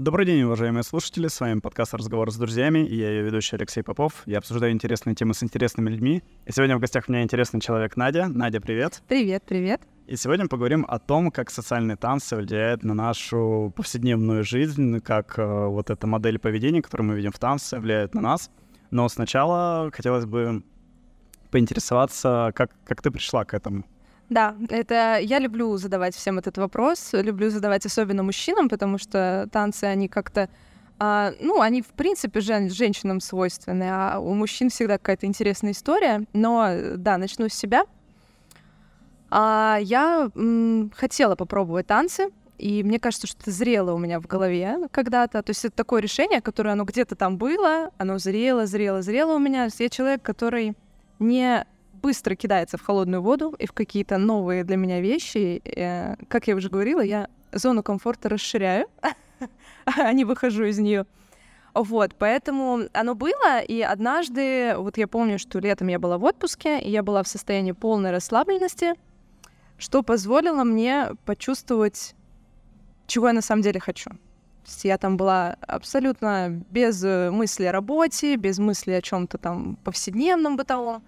Добрый день, уважаемые слушатели. С вами подкаст «Разговор с друзьями» и я ее ведущий Алексей Попов. Я обсуждаю интересные темы с интересными людьми. И сегодня в гостях у меня интересный человек Надя. Надя, привет. Привет, привет. И сегодня поговорим о том, как социальные танцы влияют на нашу повседневную жизнь, как э, вот эта модель поведения, которую мы видим в танце, влияет на нас. Но сначала хотелось бы поинтересоваться, как, как ты пришла к этому. Да, это я люблю задавать всем этот вопрос, люблю задавать особенно мужчинам, потому что танцы, они как-то, а, ну, они в принципе жен, женщинам свойственны, а у мужчин всегда какая-то интересная история. Но да, начну с себя. А, я м, хотела попробовать танцы, и мне кажется, что это зрело у меня в голове когда-то. То есть это такое решение, которое оно где-то там было, оно зрело, зрело, зрело у меня. Я человек, который не быстро кидается в холодную воду и в какие-то новые для меня вещи. Э, как я уже говорила, я зону комфорта расширяю, а не выхожу из нее. Вот, поэтому оно было, и однажды, вот я помню, что летом я была в отпуске, и я была в состоянии полной расслабленности, что позволило мне почувствовать, чего я на самом деле хочу. То есть я там была абсолютно без мысли о работе, без мысли о чем-то там повседневном, бытовом.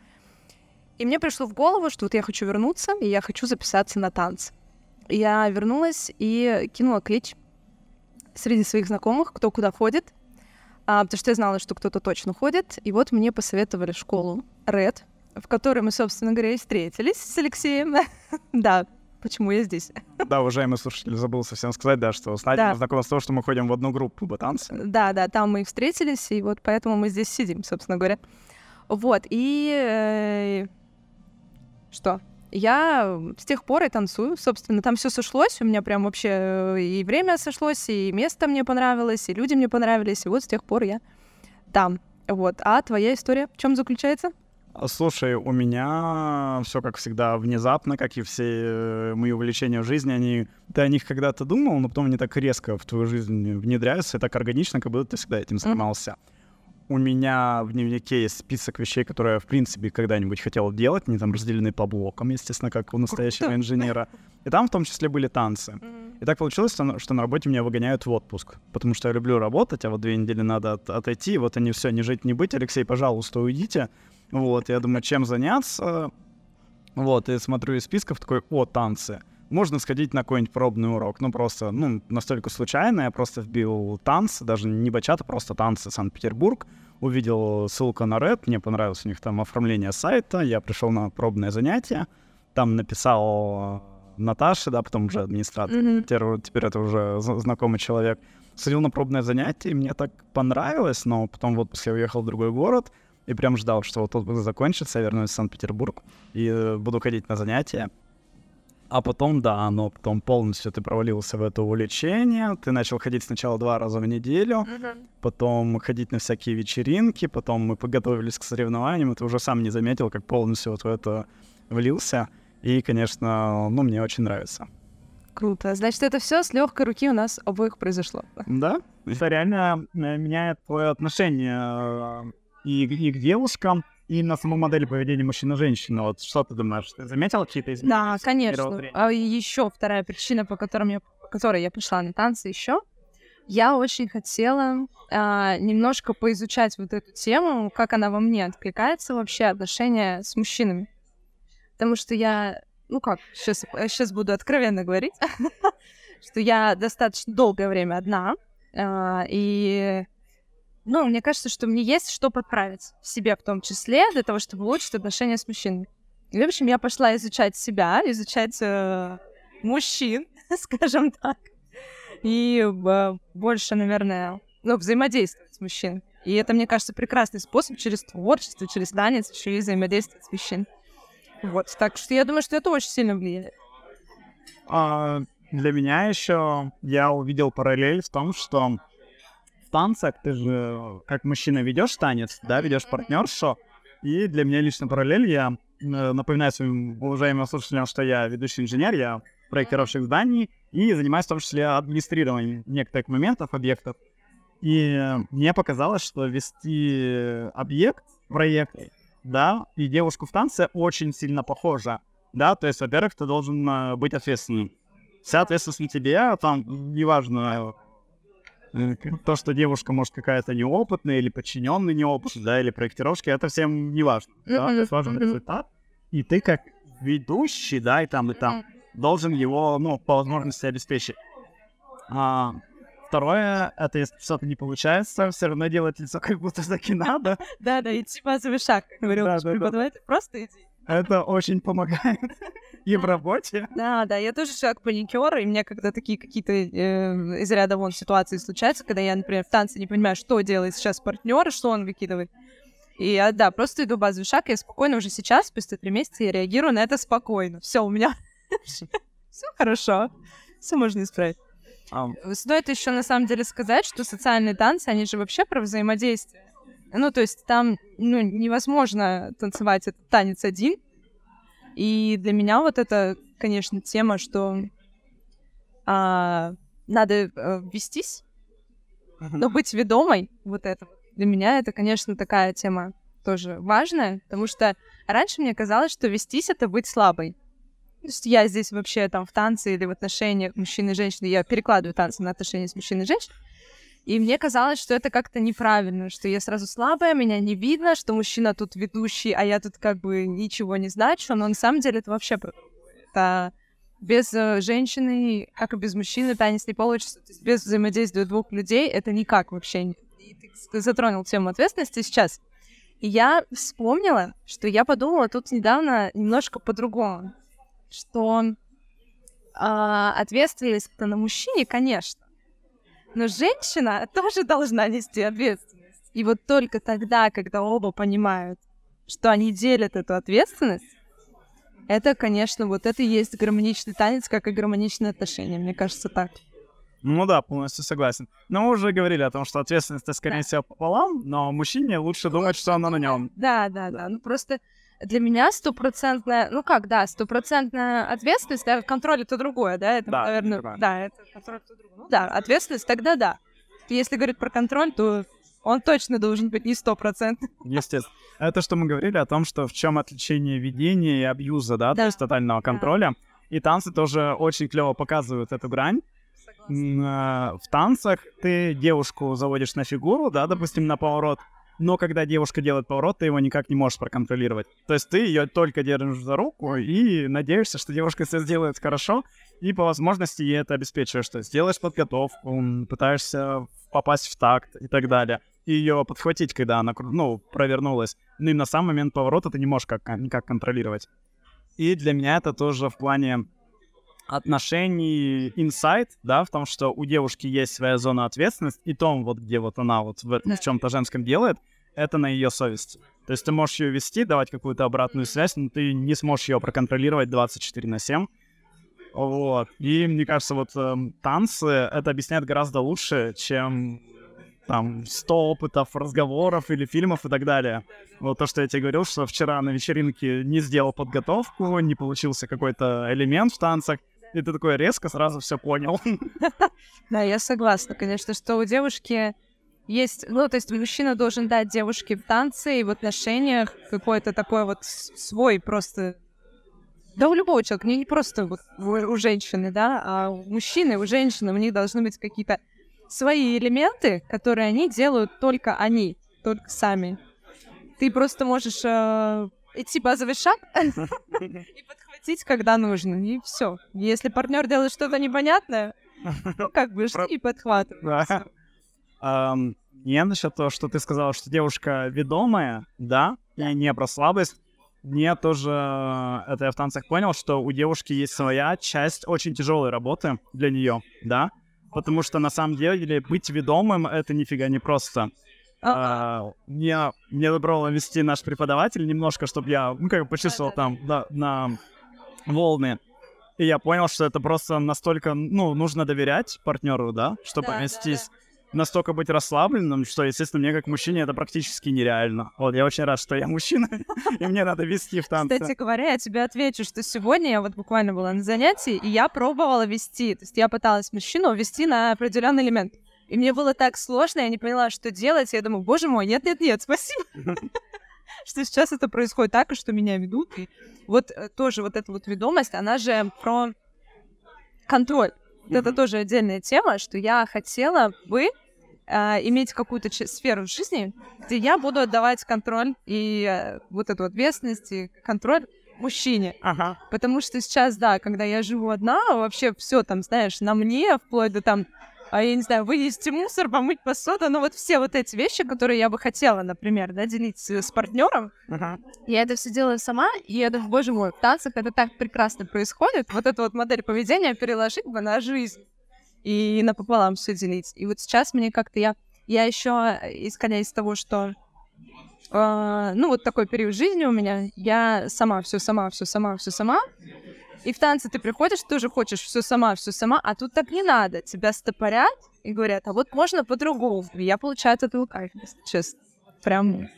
И мне пришло в голову, что вот я хочу вернуться, и я хочу записаться на танцы. Я вернулась и кинула клич среди своих знакомых, кто куда ходит, а, потому что я знала, что кто-то точно ходит. И вот мне посоветовали школу Red, в которой мы, собственно говоря, и встретились с Алексеем. да, почему я здесь. Да, уважаемый слушатель, забыл совсем сказать, да, что с Надей да. знакомы с того, что мы ходим в одну группу по танцам. Да, да, там мы и встретились, и вот поэтому мы здесь сидим, собственно говоря. Вот, и э, что я с тех пор и танцую. Собственно, там все сошлось. У меня прям вообще э, и время сошлось, и место мне понравилось, и люди мне понравились. И вот с тех пор я там. Вот. А твоя история в чем заключается? А, слушай, у меня все как всегда внезапно, как и все э, мои увлечения в жизни, они ты о них когда-то думал, но потом они так резко в твою жизнь внедряются, и так органично, как будто ты всегда этим занимался. Mm-hmm у меня в дневнике есть список вещей, которые я, в принципе, когда-нибудь хотел делать. Они там разделены по блокам, естественно, как у настоящего инженера. И там в том числе были танцы. И так получилось, что на работе меня выгоняют в отпуск. Потому что я люблю работать, а вот две недели надо от отойти. Вот они все, не жить, не быть. Алексей, пожалуйста, уйдите. Вот, я думаю, чем заняться. Вот, и смотрю из списков такой, о, танцы можно сходить на какой-нибудь пробный урок. Ну, просто, ну, настолько случайно. Я просто вбил танцы, даже не бачата, просто танцы Санкт-Петербург. Увидел ссылку на Red, мне понравилось у них там оформление сайта. Я пришел на пробное занятие. Там написал Наташа, да, потом уже администратор. Mm-hmm. Теперь, теперь это уже знакомый человек. Сходил на пробное занятие, и мне так понравилось, но потом в отпуск я уехал в другой город, и прям ждал, что вот отпуск закончится, я вернусь в Санкт-Петербург и э, буду ходить на занятия. А потом, да, но потом полностью ты провалился в это увлечение. Ты начал ходить сначала два раза в неделю, uh-huh. потом ходить на всякие вечеринки, потом мы подготовились к соревнованиям, и ты уже сам не заметил, как полностью вот в это влился. И, конечно, ну, мне очень нравится. Круто. Значит, это все с легкой руки у нас обоих произошло. Да. Это реально э, меняет твое отношение э, и, и к девушкам, и на саму модель поведения мужчины-женщины. Вот что ты думаешь? Ты заметила какие-то изменения? Да, конечно. А еще вторая причина, по, которой я, по которой я пришла на танцы еще, я очень хотела а, немножко поизучать вот эту тему, как она во мне откликается вообще, отношения с мужчинами. Потому что я, ну как, сейчас, сейчас буду откровенно говорить, что я достаточно долгое время одна, а, и ну, мне кажется, что мне есть что подправить в себе в том числе, для того, чтобы улучшить отношения с мужчинами. И, в общем, я пошла изучать себя, изучать э, мужчин, скажем так, и э, больше, наверное, ну, взаимодействовать с мужчиной. И это, мне кажется, прекрасный способ через творчество, через танец еще и взаимодействовать с мужчиной. Вот, так что я думаю, что это очень сильно влияет. А, для меня еще я увидел параллель в том, что танцах ты же как мужчина ведешь танец, да, ведешь партнершу. И для меня лично параллель, я э, напоминаю своим уважаемым слушателям, что я ведущий инженер, я проектировщик зданий и занимаюсь в том числе администрированием некоторых моментов, объектов. И мне показалось, что вести объект, проект, да, и девушку в танце очень сильно похоже. Да, то есть, во-первых, ты должен э, быть ответственным. Вся ответственность на тебе, там, неважно, Э, То, что девушка, может, какая-то неопытная или подчиненный неопытный, да, или проектировщик, это всем не важно. Да? Важен результат. И ты как ведущий, да, и там, и там, должен его, ну, по возможности обеспечить. А, второе, это если что-то не получается, все равно делать лицо, как будто таки надо. Да, да, идти базовый шаг, как говорил преподаватель, просто иди. Это очень помогает и в работе. Да, да, я тоже человек паникер, и меня когда такие какие-то э, из ряда вон ситуации случаются, когда я, например, в танце не понимаю, что делает сейчас партнер, что он выкидывает. И я, да, просто иду базовый шаг, и я спокойно уже сейчас, спустя три месяца, я реагирую на это спокойно. Все, у меня все хорошо, все можно исправить. Стоит еще на самом деле сказать, что социальные танцы, они же вообще про взаимодействие. Ну, то есть там ну, невозможно танцевать этот танец один. И для меня вот это, конечно, тема, что а, надо э, вестись, но быть ведомой, вот это. Для меня это, конечно, такая тема тоже важная, потому что раньше мне казалось, что вестись — это быть слабой. То есть я здесь вообще там в танце или в отношениях мужчины и женщины, я перекладываю танцы на отношения с мужчиной и женщиной, и мне казалось, что это как-то неправильно, что я сразу слабая, меня не видно, что мужчина тут ведущий, а я тут как бы ничего не значу, но на самом деле это вообще. Это без э, женщины, как и без мужчины, танец не получится. То есть без взаимодействия двух людей это никак вообще не... Ты затронул тему ответственности сейчас. И я вспомнила, что я подумала тут недавно немножко по-другому, что а, ответственность на мужчине, конечно, но женщина тоже должна нести ответственность. И вот только тогда, когда оба понимают, что они делят эту ответственность, это, конечно, вот это и есть гармоничный танец, как и гармоничные отношения. Мне кажется, так. Ну да, полностью согласен. Но мы уже говорили о том, что ответственность, скорее Да. всего, пополам, но мужчине лучше думать, что она на нем. Да, да, да. Ну просто для меня стопроцентная, ну как, да, стопроцентная ответственность, да, контроль это другое, да, это, Да, наверное, понимаю. да, это контроль это другое. Ну да, ответственность тогда да. Если говорить про контроль, то он точно должен быть не стопроцентный. Естественно. Это что мы говорили о том, что в чем отличие ведения и абьюза, да, то Да. есть тотального контроля. И танцы тоже очень клево показывают эту грань. М, э, В танцах ты девушку заводишь на фигуру, да, допустим, на поворот, но когда девушка делает поворот, ты его никак не можешь проконтролировать. То есть ты ее только держишь за руку и надеешься, что девушка все сделает хорошо, и по возможности ей это обеспечиваешь. То есть делаешь подготовку, пытаешься попасть в такт и так далее. И ее подхватить, когда она, ну, провернулась. Ну и на сам момент поворота ты не можешь как, никак контролировать. И для меня это тоже в плане отношений инсайт, да, в том, что у девушки есть своя зона ответственности, и том, вот где вот она вот в, в чем-то женском делает, это на ее совести. То есть ты можешь ее вести, давать какую-то обратную связь, но ты не сможешь ее проконтролировать 24 на 7. Вот. И мне кажется, вот эм, танцы это объясняет гораздо лучше, чем там 100 опытов, разговоров или фильмов и так далее. Вот то, что я тебе говорил, что вчера на вечеринке не сделал подготовку, не получился какой-то элемент в танцах, и ты такой резко сразу все понял. Да, я согласна, конечно, что у девушки есть, ну, то есть мужчина должен дать девушке в танце и в отношениях какой-то такой вот свой просто... Да у любого человека, не, не просто вот у, женщины, да, а у мужчины, у женщины, у них должны быть какие-то свои элементы, которые они делают только они, только сами. Ты просто можешь э, идти базовый шаг и подхватить, когда нужно, и все. Если партнер делает что-то непонятное, ну, как бы Про- и подхватывай. Да. Ам, Не насчет того, что ты сказала, что девушка ведомая, да, и не про слабость. Мне тоже, это я в танцах понял, что у девушки есть своя часть очень тяжелой работы для нее, да, потому что на самом деле быть ведомым это нифига не просто. А, мне, мне выбрал вести наш преподаватель немножко, чтобы я, ну, как бы почувствовал там да, на волны. И я понял, что это просто настолько, ну, нужно доверять партнеру, да, чтобы Да, да, вестись. Настолько быть расслабленным, что, естественно, мне как мужчине это практически нереально. Вот, я очень рад, что я мужчина, и мне надо вести в танце. Кстати говоря, я тебе отвечу, что сегодня я вот буквально была на занятии, и я пробовала вести. То есть я пыталась мужчину вести на определенный элемент. И мне было так сложно, я не поняла, что делать. Я думаю, боже мой, нет-нет-нет, спасибо. Что сейчас это происходит так, и что меня ведут. И вот э, тоже вот эта вот ведомость, она же про контроль. Вот Это тоже отдельная тема, что я хотела бы, э, иметь какую-то сферу жизни, где я буду отдавать контроль и э, вот эту ответственность, и контроль мужчине. Ага. Потому что сейчас, да, когда я живу одна, вообще все там, знаешь, на мне, вплоть до там, а я не знаю, вынести мусор, помыть посуду, ну вот все вот эти вещи, которые я бы хотела, например, да, делить с, партнером, Ага. я это все делаю сама, и это, боже мой, в танцах это так прекрасно происходит. Вот эту вот модель поведения переложить бы на жизнь и напополам все делить. И вот сейчас мне как-то я, я еще, исходя из того, что э, ну вот такой период жизни у меня, я сама все сама, все сама, все сама. И в танцы ты приходишь, тоже хочешь все сама, все сама, а тут так не надо. Тебя стопорят и говорят, а вот можно по-другому. Я получаю от этого кайф, честно. Прям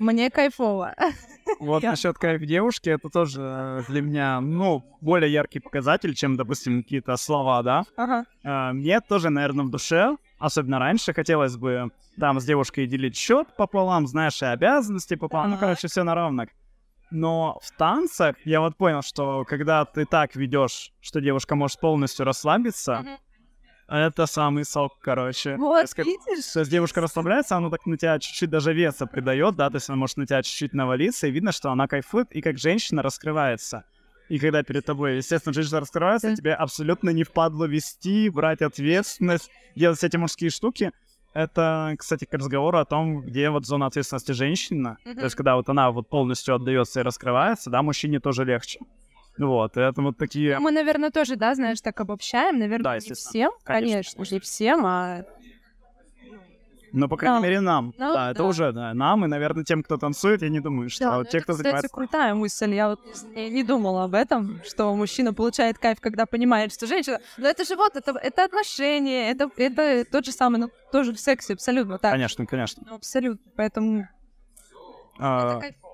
мне кайфово. Вот Я- насчет кайф девушки, это тоже э, для меня, ну, более яркий показатель, чем, допустим, какие-то слова, да. Ага. А, Мне тоже, наверное, в душе, особенно раньше, хотелось бы там с девушкой делить счет пополам, знаешь, и обязанности пополам, ну, короче, все на равных. Но в танцах я вот понял, что когда ты так ведешь, что девушка может полностью расслабиться, Мгм. Это самый сок, короче. То Вот, есть, как- видишь? то есть девушка расслабляется, она так на тебя чуть-чуть даже веса придает, да, то есть она может на тебя чуть-чуть навалиться, и видно, что она кайфует, и как женщина раскрывается. И когда перед тобой, естественно, женщина раскрывается, Да. тебе абсолютно не впадло вести, брать ответственность, делать все эти мужские штуки. Это, кстати, к разговору о том, где вот зона ответственности женщины. То Мгм. есть, когда вот она вот полностью отдается и раскрывается, да, мужчине тоже легче. Вот, это вот такие... Мы, наверное, тоже, да, знаешь, так обобщаем. Да, Наверное, не естественно. всем, Конечно, конечно, не всем, а Ну, по крайней Да. мере, нам. Ну, да, это да. уже, да, нам, и, наверное, тем, кто танцует, я не думаю, что Да, вот ну те, это, кто кстати, занимается... крутая мысль. Я вот не, не думала об этом, что мужчина получает кайф, когда понимает, что женщина... Но это же вот, это, это отношения, это, это тот же самый, ну, тоже в сексе, абсолютно так. Конечно, конечно. Ну, абсолютно. Поэтому А, это кайфово.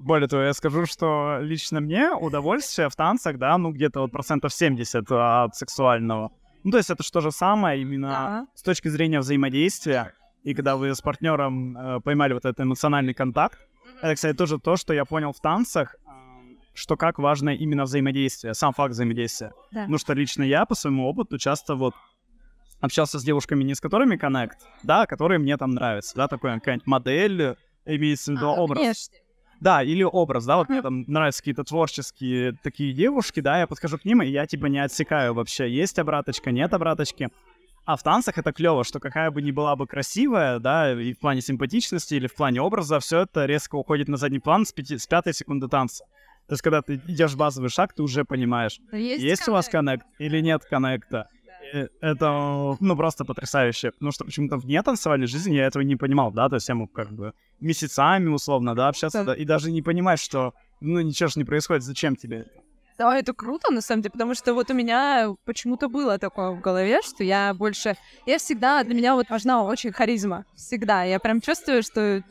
Более того, я скажу, что лично мне удовольствие в танцах, да, ну где-то вот процентов 70 от сексуального. Ну, то есть это же то же самое именно Ага. с точки зрения взаимодействия. И когда вы с партнером э, поймали вот этот эмоциональный контакт, это, кстати, тоже то, что я понял в танцах, э, что как важно именно взаимодействие, сам факт взаимодействия. Да. Потому что лично я по своему опыту часто вот общался с девушками, не с которыми коннект, да, а которые мне там нравятся, да, такой какая-нибудь модель, э, имеется в виду А, образ. внешне. Да, или образ, да, вот мне там нравятся какие-то творческие такие девушки, да, я подхожу к ним, и я типа не отсекаю вообще, есть обраточка, нет обраточки. А в танцах это клево, что какая бы ни была бы красивая, да, и в плане симпатичности, или в плане образа, все это резко уходит на задний план с, пяти, с пятой секунды танца. То есть, когда ты идешь базовый шаг, ты уже понимаешь, Но есть, у вас коннект или нет коннекта. И Это, ну, просто потрясающе. Потому что почему-то вне танцевальной жизни я этого не понимал, да, то есть я мог как бы месяцами, условно, да, общаться, Да. и даже не понимать, что, ну, ничего же не происходит, зачем тебе? Да, это круто, на самом деле, потому что вот у меня почему-то было такое в голове, что я больше... Я всегда... Для меня вот важна очень харизма. Всегда. Я прям чувствую, что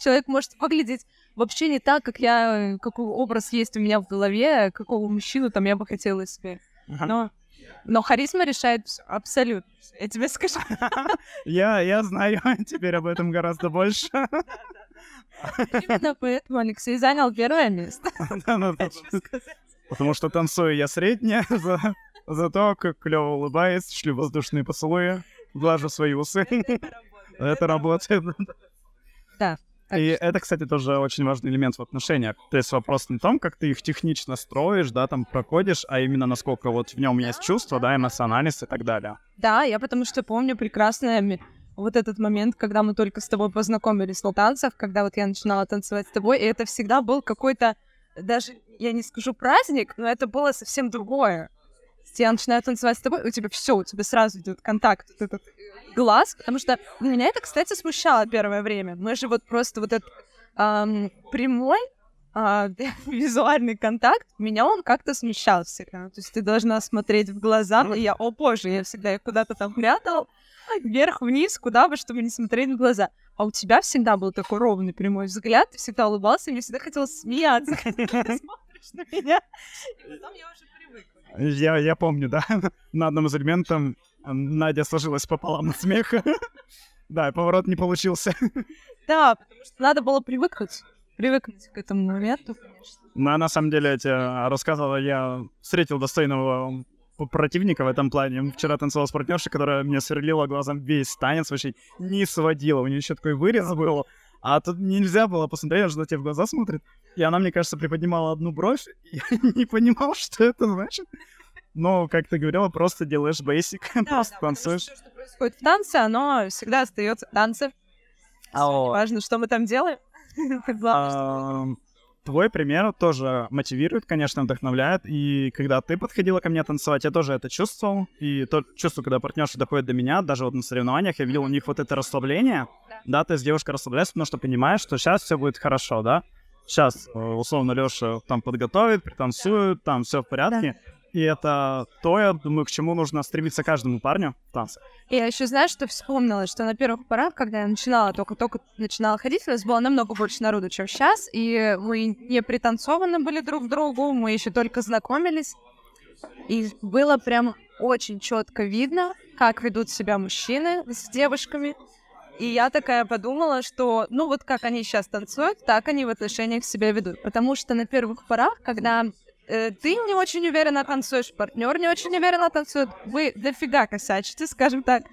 человек может выглядеть вообще не так, как я... Какой образ есть у меня в голове, какого мужчину там я бы хотела себе. Но, но харизма решает абсолютно. Я тебе скажу. Я, я знаю теперь об этом гораздо больше. Именно поэтому Алексей занял первое место. Да-да-да. Потому что танцую я средняя, за- зато как клево улыбаюсь, шлю воздушные поцелуи, глажу свои усы. Это работает. Да. И это, кстати, тоже очень важный элемент в отношениях. То есть вопрос не в том, как ты их технично строишь, да, там проходишь, а именно насколько вот в нем есть чувство, да, эмоциональность и так далее. Да, я потому что помню прекрасно вот этот момент, когда мы только с тобой познакомились на танцах, когда вот я начинала танцевать с тобой, и это всегда был какой-то, даже, я не скажу праздник, но это было совсем другое. Я начинаю танцевать с тобой, у тебя все, у тебя сразу идет контакт, вот этот глаз, потому что меня это, кстати, смущало первое время. Мы же вот просто вот этот ам, прямой а, визуальный контакт, меня он как-то смущал всегда. То есть ты должна смотреть в глаза, и я, о боже, я всегда их куда-то там прятал, вверх-вниз, куда бы, чтобы не смотреть в глаза. А у тебя всегда был такой ровный прямой взгляд, ты всегда улыбался, и мне всегда хотелось смеяться, когда ты смотришь на меня. И потом я уже. Я, я помню, да, на одном из элементов Надя сложилась пополам от смеха. Да, поворот не получился. Да, потому что надо было привыкнуть. Привыкнуть к этому моменту, конечно. Но на самом деле, я тебе рассказывал, я встретил достойного противника в этом плане. Вчера танцевал с партнершей, которая меня сверлила глазом весь танец, вообще не сводила. У нее еще такой вырез был. А тут нельзя было посмотреть, аж на тебе в глаза смотрит. И она, мне кажется, приподнимала одну бровь. Я не понимал, что это значит. Но, как ты говорила, просто делаешь basic, Да, просто да, танцуешь. что Что происходит в танце, оно всегда остается в танце. А, Важно, что мы там делаем. Твой пример тоже мотивирует, конечно, вдохновляет. И когда ты подходила ко мне танцевать, я тоже это чувствовал. И то чувство, когда партнерша доходит до меня, даже вот на соревнованиях, я видел у них вот это расслабление. Да. Да, то есть девушка расслабляется, потому что понимаешь, что сейчас все будет хорошо, да? Сейчас, э, условно, Леша там подготовит, пританцует, там все в порядке. И это то, я думаю, к чему нужно стремиться каждому парню в танце. Я еще, знаешь, что вспомнила, что на первых порах, когда я начинала, только-только начинала ходить, у нас было намного больше народу, чем сейчас, и мы не пританцованы были друг к другу, мы еще только знакомились, и было прям очень четко видно, как ведут себя мужчины с девушками. И я такая подумала, что, ну вот как они сейчас танцуют, так они в отношениях себя ведут. Потому что на первых порах, когда э, ты не очень уверенно танцуешь, партнер не очень уверенно танцует, вы дофига косячите, скажем так.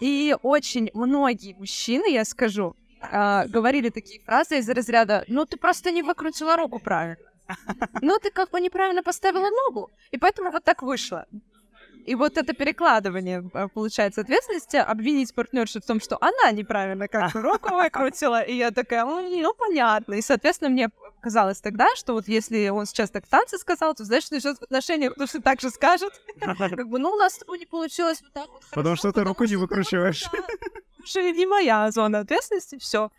И очень многие мужчины, я скажу, а, говорили такие фразы из разряда «Ну, ты просто не выкрутила руку правильно». Ну, ты как бы неправильно поставила ногу, и поэтому вот так вышло. И вот это перекладывание, а, получается, ответственности, обвинить партнершу в том, что она неправильно как-то руку выкрутила, и я такая, «М, ну, понятно. И, соответственно, мне казалось тогда, что вот если он сейчас так в танце сказал, то значит, что в отношениях точно так же скажет. Как бы, ну, у нас не получилось вот так вот Потому что ты руку не что, выкручиваешь. потому что не моя зона ответственности, все.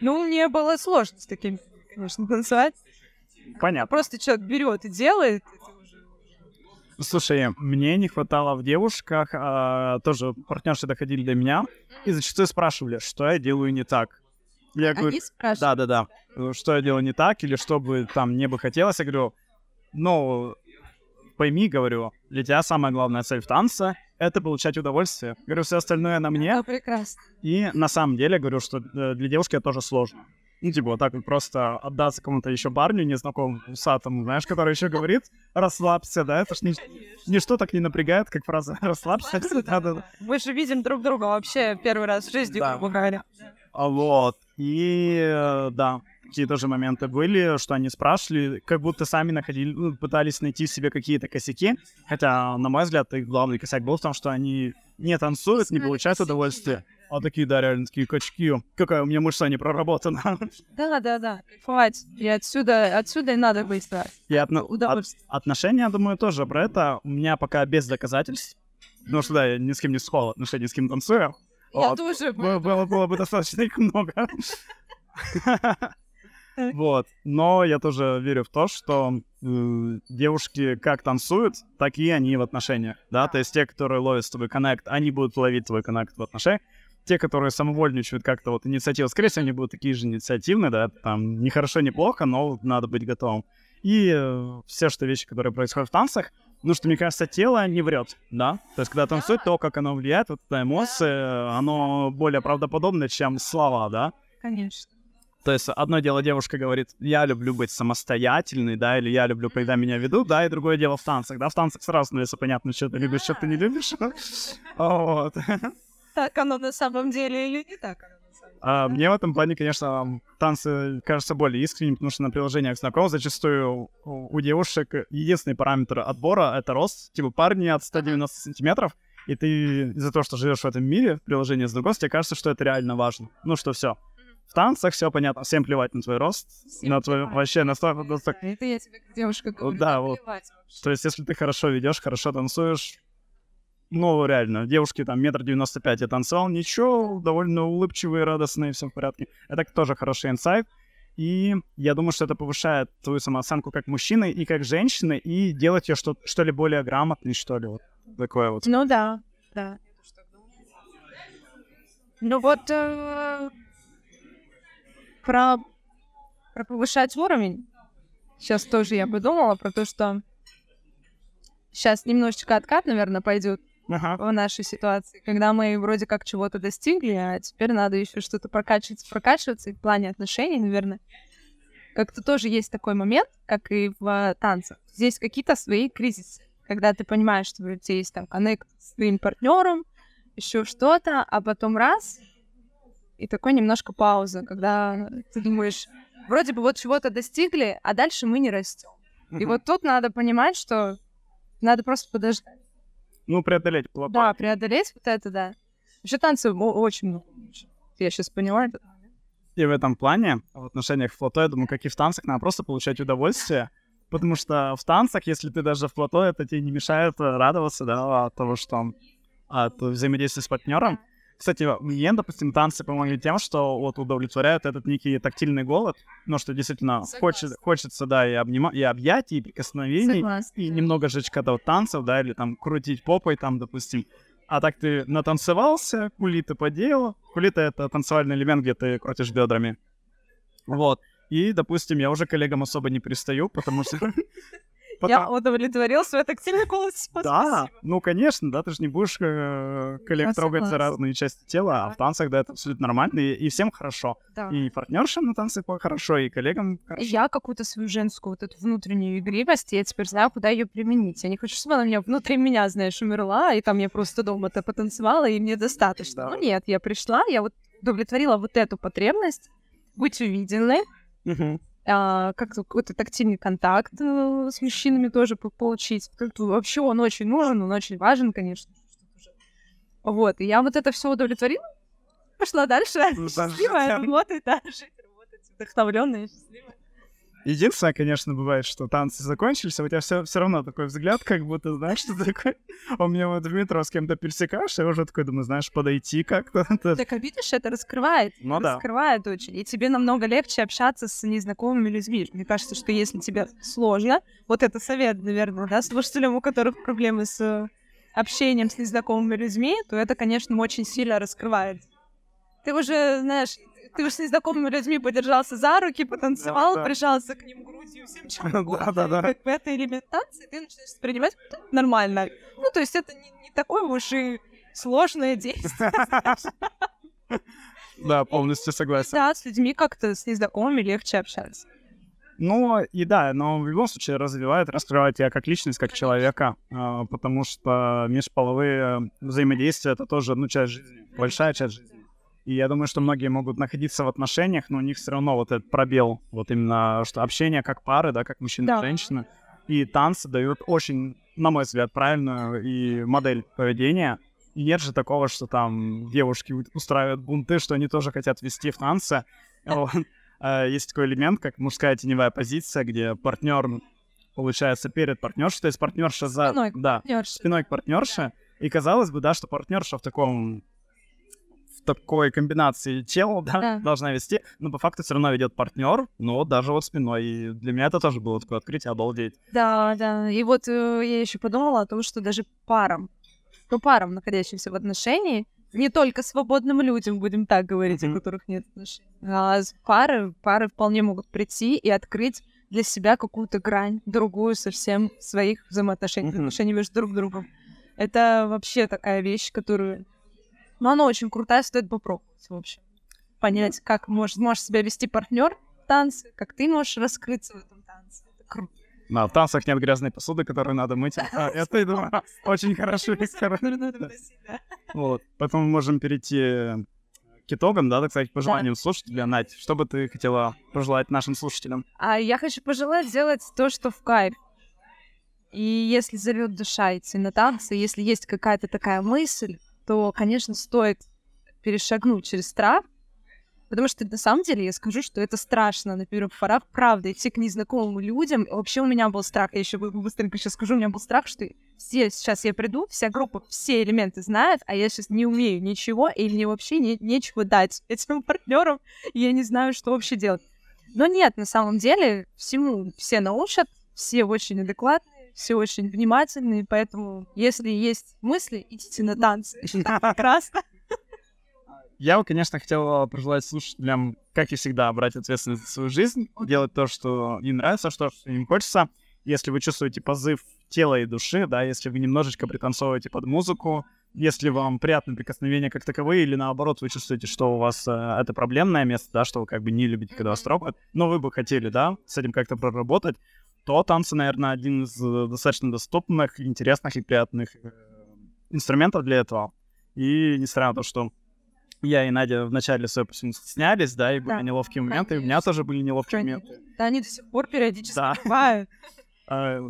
Ну, мне было сложно с таким, конечно, танцевать. Понятно. Просто человек берет и делает. Слушай, мне не хватало в девушках, а, тоже партнерши доходили до меня и зачастую спрашивали, что я делаю не так. Я говорю, да, да, да, что я делаю не так или что бы там мне бы хотелось. Я говорю, ну, пойми, говорю, для тебя самая главная цель в танце — это получать удовольствие. Говорю, все остальное на мне. Да, прекрасно. И на самом деле говорю, что э, для девушки это тоже сложно. Ну, типа, вот так вот просто отдаться кому-то еще парню, незнакомому, усатому, знаешь, который еще говорит, расслабься, да, это ж ни- ничто так не напрягает, как фраза расслабься. Да, да, да. Мы же видим друг друга вообще первый раз в жизни, Да. грубо говоря. А Вот. И э, да, такие тоже моменты были, что они спрашивали, как будто сами находили, ну, пытались найти в себе какие-то косяки. Хотя, на мой взгляд, их главный косяк был в том, что они не танцуют, не получают удовольствие. А такие, да, реально такие качки. Какая у меня мышца не проработана. Да, да, да. Кайфовать. И отсюда, отсюда и надо да. И отно- от- Удовольствие. отношения, думаю, тоже про это. У меня пока без доказательств. Потому что, да, я ни с кем не схвал отношения, с кем танцую. Я Вот. тоже. Было, было- было бы достаточно их много. Вот. Но я тоже верю в то, что э, девушки как танцуют, так и они в отношениях. Да, то есть те, которые ловят с тобой коннект, они будут ловить твой коннект в отношениях. Те, которые самовольничают как-то вот инициативу, скорее всего, они будут такие же инициативные, да, там, не хорошо, не плохо, но надо быть готовым. И э, все, что вещи, которые происходят в танцах, ну, что, мне кажется, тело не врет, да? То есть, когда танцует, то, как оно влияет, вот эта эмоция, оно более правдоподобно, чем слова, да? Конечно. То есть одно дело девушка говорит, я люблю быть самостоятельной, да, или я люблю, когда меня ведут, да, и другое дело в танцах, да, в танцах сразу становится понятно, что ты любишь, что ты не любишь. Вот. Так оно на самом деле или не так оно на самом деле? А мне в этом плане, конечно, танцы кажутся более искренними, потому что на приложениях знакомств зачастую у девушек единственный параметр отбора — это рост. Типа парни от 190 сантиметров, и ты из-за того, что живешь в этом мире, в приложении знакомств, тебе кажется, что это реально важно. Ну что, все. В танцах все понятно, всем плевать на твой рост, Всем на твой плевать. вообще на сто- на сто- Да, Это я тебе как девушка говорю. да, вот. плевать вообще. То есть, если ты хорошо ведешь, хорошо танцуешь, ну, реально, девушки там метр девяносто пять я танцевал, ничего, довольно улыбчивые, радостные, все в порядке. Это тоже хороший инсайт. И я думаю, что это повышает твою самооценку как мужчины и как женщины, и делать ее что, что ли более грамотной, что ли, вот такое вот. Ну да, да. Ну вот э, про, про повышать уровень. Сейчас тоже я подумала про то, что сейчас немножечко откат, наверное, пойдет Ага. в нашей ситуации, когда мы вроде как чего-то достигли, а теперь надо еще что-то прокачиваться, прокачиваться и в плане отношений, наверное. Как-то тоже есть такой момент, как и в э, танцах. Здесь какие-то свои кризисы. когда ты понимаешь, что у тебя есть там коннект с твоим партнером, еще что-то, а потом раз, и такой немножко пауза, когда ты думаешь, вроде бы вот чего-то достигли, а дальше мы не растем. И вот тут надо понимать, что надо просто подождать. Ну, преодолеть плато. Да, преодолеть вот это, да. Вообще танцы очень много. Я сейчас поняла это. И в этом плане, в отношениях в плато, я думаю, как и в танцах, надо просто получать удовольствие, потому что в танцах, если ты даже в плато, это тебе не мешает радоваться, да, от того, что от взаимодействия с партнером. Кстати, мне, допустим, танцы помогли тем, что вот удовлетворяют этот некий тактильный голод, ну, что действительно хочет, хочется, да, и, обнима... и объятий, и прикосновений, Согласна. и немного жечь когда вот танцев, да, или там крутить попой там, допустим. А так ты натанцевался, кулиты поделал. Кулиты — это танцевальный элемент, где ты крутишь бедрами. Вот. И, допустим, я уже коллегам особо не пристаю, потому что... Я Потому- удовлетворил свой тактильный голос. Да, ну конечно, да, ты же не будешь э, коллег Я трогать за разные части тела, а в танцах, да, это абсолютно нормально, и, и всем хорошо. Да. И партнершам на танцах хорошо, и коллегам хорошо. Я какую-то свою женскую вот эту внутреннюю игривость, я теперь знаю, куда ее применить. Я не хочу, чтобы она у меня внутри меня, знаешь, умерла, и там я просто дома-то потанцевала, и мне достаточно. Да. Ну нет, я пришла, я вот удовлетворила вот эту потребность быть увиденной, Мгм. А, как-то какой-то тактильный контакт э, с мужчинами тоже по- получить. Вообще он очень нужен, он очень важен, конечно. Вот, и я вот это все удовлетворила, пошла дальше, Ну, счастливая, даже- работать, да, жить, работать, вдохновленная, счастливая. Единственное, конечно, бывает, что танцы закончились, а у тебя все, все равно такой взгляд, как будто, знаешь, что такое. У меня вот в метро с кем-то пересекаешься, я уже такой думаю, знаешь, подойти как-то. Так, а видишь, это раскрывает. Ну да. раскрывает очень. И тебе намного легче общаться с незнакомыми людьми. Мне кажется, что если тебе сложно, вот это совет, наверное, да, слушателям, у которых проблемы с э, общением с незнакомыми людьми, то это, конечно, очень сильно раскрывает. Ты уже, знаешь, ты уже с незнакомыми людьми подержался за руки, потанцевал, Да, да. прижался к ним грудью, всем чем угодно. Да-да-да. И Как бы это элементация, ты начинаешь воспринимать «Да, нормально. Ну, то есть это не, не такое уж и сложное действие. Да, полностью согласен. Да, с людьми как-то, с незнакомыми легче общаться. Ну, и да, но в любом случае развивает, раскрывает тебя как личность, как человека, а, потому что межполовые взаимодействия — это тоже, ну, часть жизни, большая часть жизни. И я думаю, что многие могут находиться в отношениях, но у них все равно вот этот пробел, вот именно что общение как пары, да, как мужчина Да. и женщина. И танцы дают очень, на мой взгляд, правильную и модель поведения. И нет же такого, что там девушки устраивают бунты, что они тоже хотят вести в танцы. А, Есть такой элемент, как мужская теневая позиция, где партнер получается перед партнершей, то есть партнерша за... Спиной к Да, спиной к партнерше. И казалось бы, да, что партнерша в таком такой комбинации тела, да, Да. должна вести, но по факту все равно ведет партнер, но даже вот спиной. И для меня это тоже было такое открытие, обалдеть. Да, да. И вот э, я еще подумала о том, что даже парам, ну, парам, находящимся в отношении, не только свободным людям, будем так говорить, Мгм. у которых нет отношений, а пары, пары вполне могут прийти и открыть для себя какую-то грань, другую совсем своих взаимоотношений, Мгм. отношений между друг другом. Это вообще такая вещь, которую... Ну, она очень крутая, стоит попробовать, в общем. Понять, как может, может себя вести партнер в танце, как ты можешь раскрыться в этом танце. Это круто. Да, в танцах нет грязной посуды, которую надо мыть. А, это, я думаю, очень хорошо. Вот. Поэтому мы можем перейти к итогам, да, так сказать, пожеланиям слушателя. Надь, что бы ты хотела пожелать нашим слушателям? А я хочу пожелать сделать то, что в кайф. И если зовет душа идти на танцы, если есть какая-то такая мысль, то, конечно, стоит перешагнуть через страх, потому что на самом деле я скажу, что это страшно на первых порах, правда, идти к незнакомым людям. Вообще у меня был страх, я еще быстренько сейчас скажу, у меня был страх, что все сейчас я приду, вся группа все элементы знает, а я сейчас не умею ничего, и мне вообще не, нечего дать этим партнерам, и я не знаю, что вообще делать. Но нет, на самом деле всему все научат, все очень адекватные, все очень внимательные, поэтому если есть мысли, идите на танцы. Прекрасно. Я бы, конечно, хотел пожелать слушателям, как и всегда, брать ответственность за свою жизнь, делать то, что им нравится, что, что им хочется. Если вы чувствуете позыв тела и души, да, если вы немножечко пританцовываете под музыку, если вам приятны прикосновения как таковые, или наоборот, вы чувствуете, что у вас э, это проблемное место, да, что вы как бы не любите, когда вас трогают, но вы бы хотели, да, с этим как-то проработать, то танцы, наверное, один из э, достаточно доступных, интересных и приятных э, инструментов для этого. И несмотря на то, что я и Надя в начале своей пути стеснялись, да, и были Да, неловкие моменты, и у меня конечно. тоже были неловкие моменты. Да, они до сих пор периодически Да. бывают. А,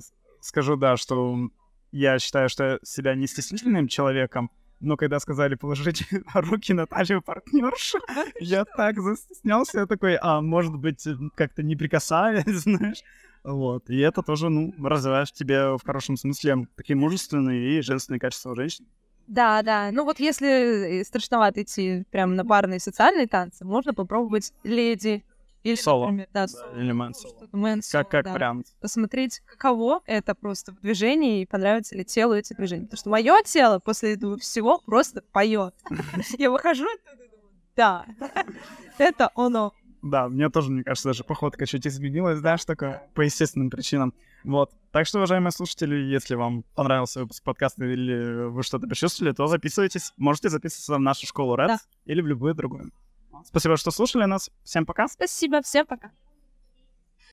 Скажу, да, что я считаю, что я себя не стеснительным человеком, но когда сказали положить руки на талию я так застеснялся, я такой, а может быть, как-то не прикасаясь, знаешь. Вот. И это тоже, ну, развивает в тебе в хорошем смысле такие мужественные и женственные качества у женщин. Да, да. Ну вот если э, страшновато идти прям на парные социальные танцы, можно попробовать леди. Или, Соло. например, да, Да, соло. или мэн соло. Мэн Как, как да. вариант. Посмотреть, каково это просто в движении, и понравится ли телу эти движения. Потому что мое тело после этого всего просто поет. Я выхожу оттуда и думаю, да, это оно. Да, мне тоже, мне кажется, даже походка чуть изменилась, знаешь, такое по естественным причинам. Вот. Так что, уважаемые слушатели, если вам понравился выпуск подкаста или вы что-то почувствовали, то записывайтесь. Можете записываться в нашу школу Red Да. или в любую другую. Спасибо, что слушали нас. Всем пока. Спасибо, всем пока.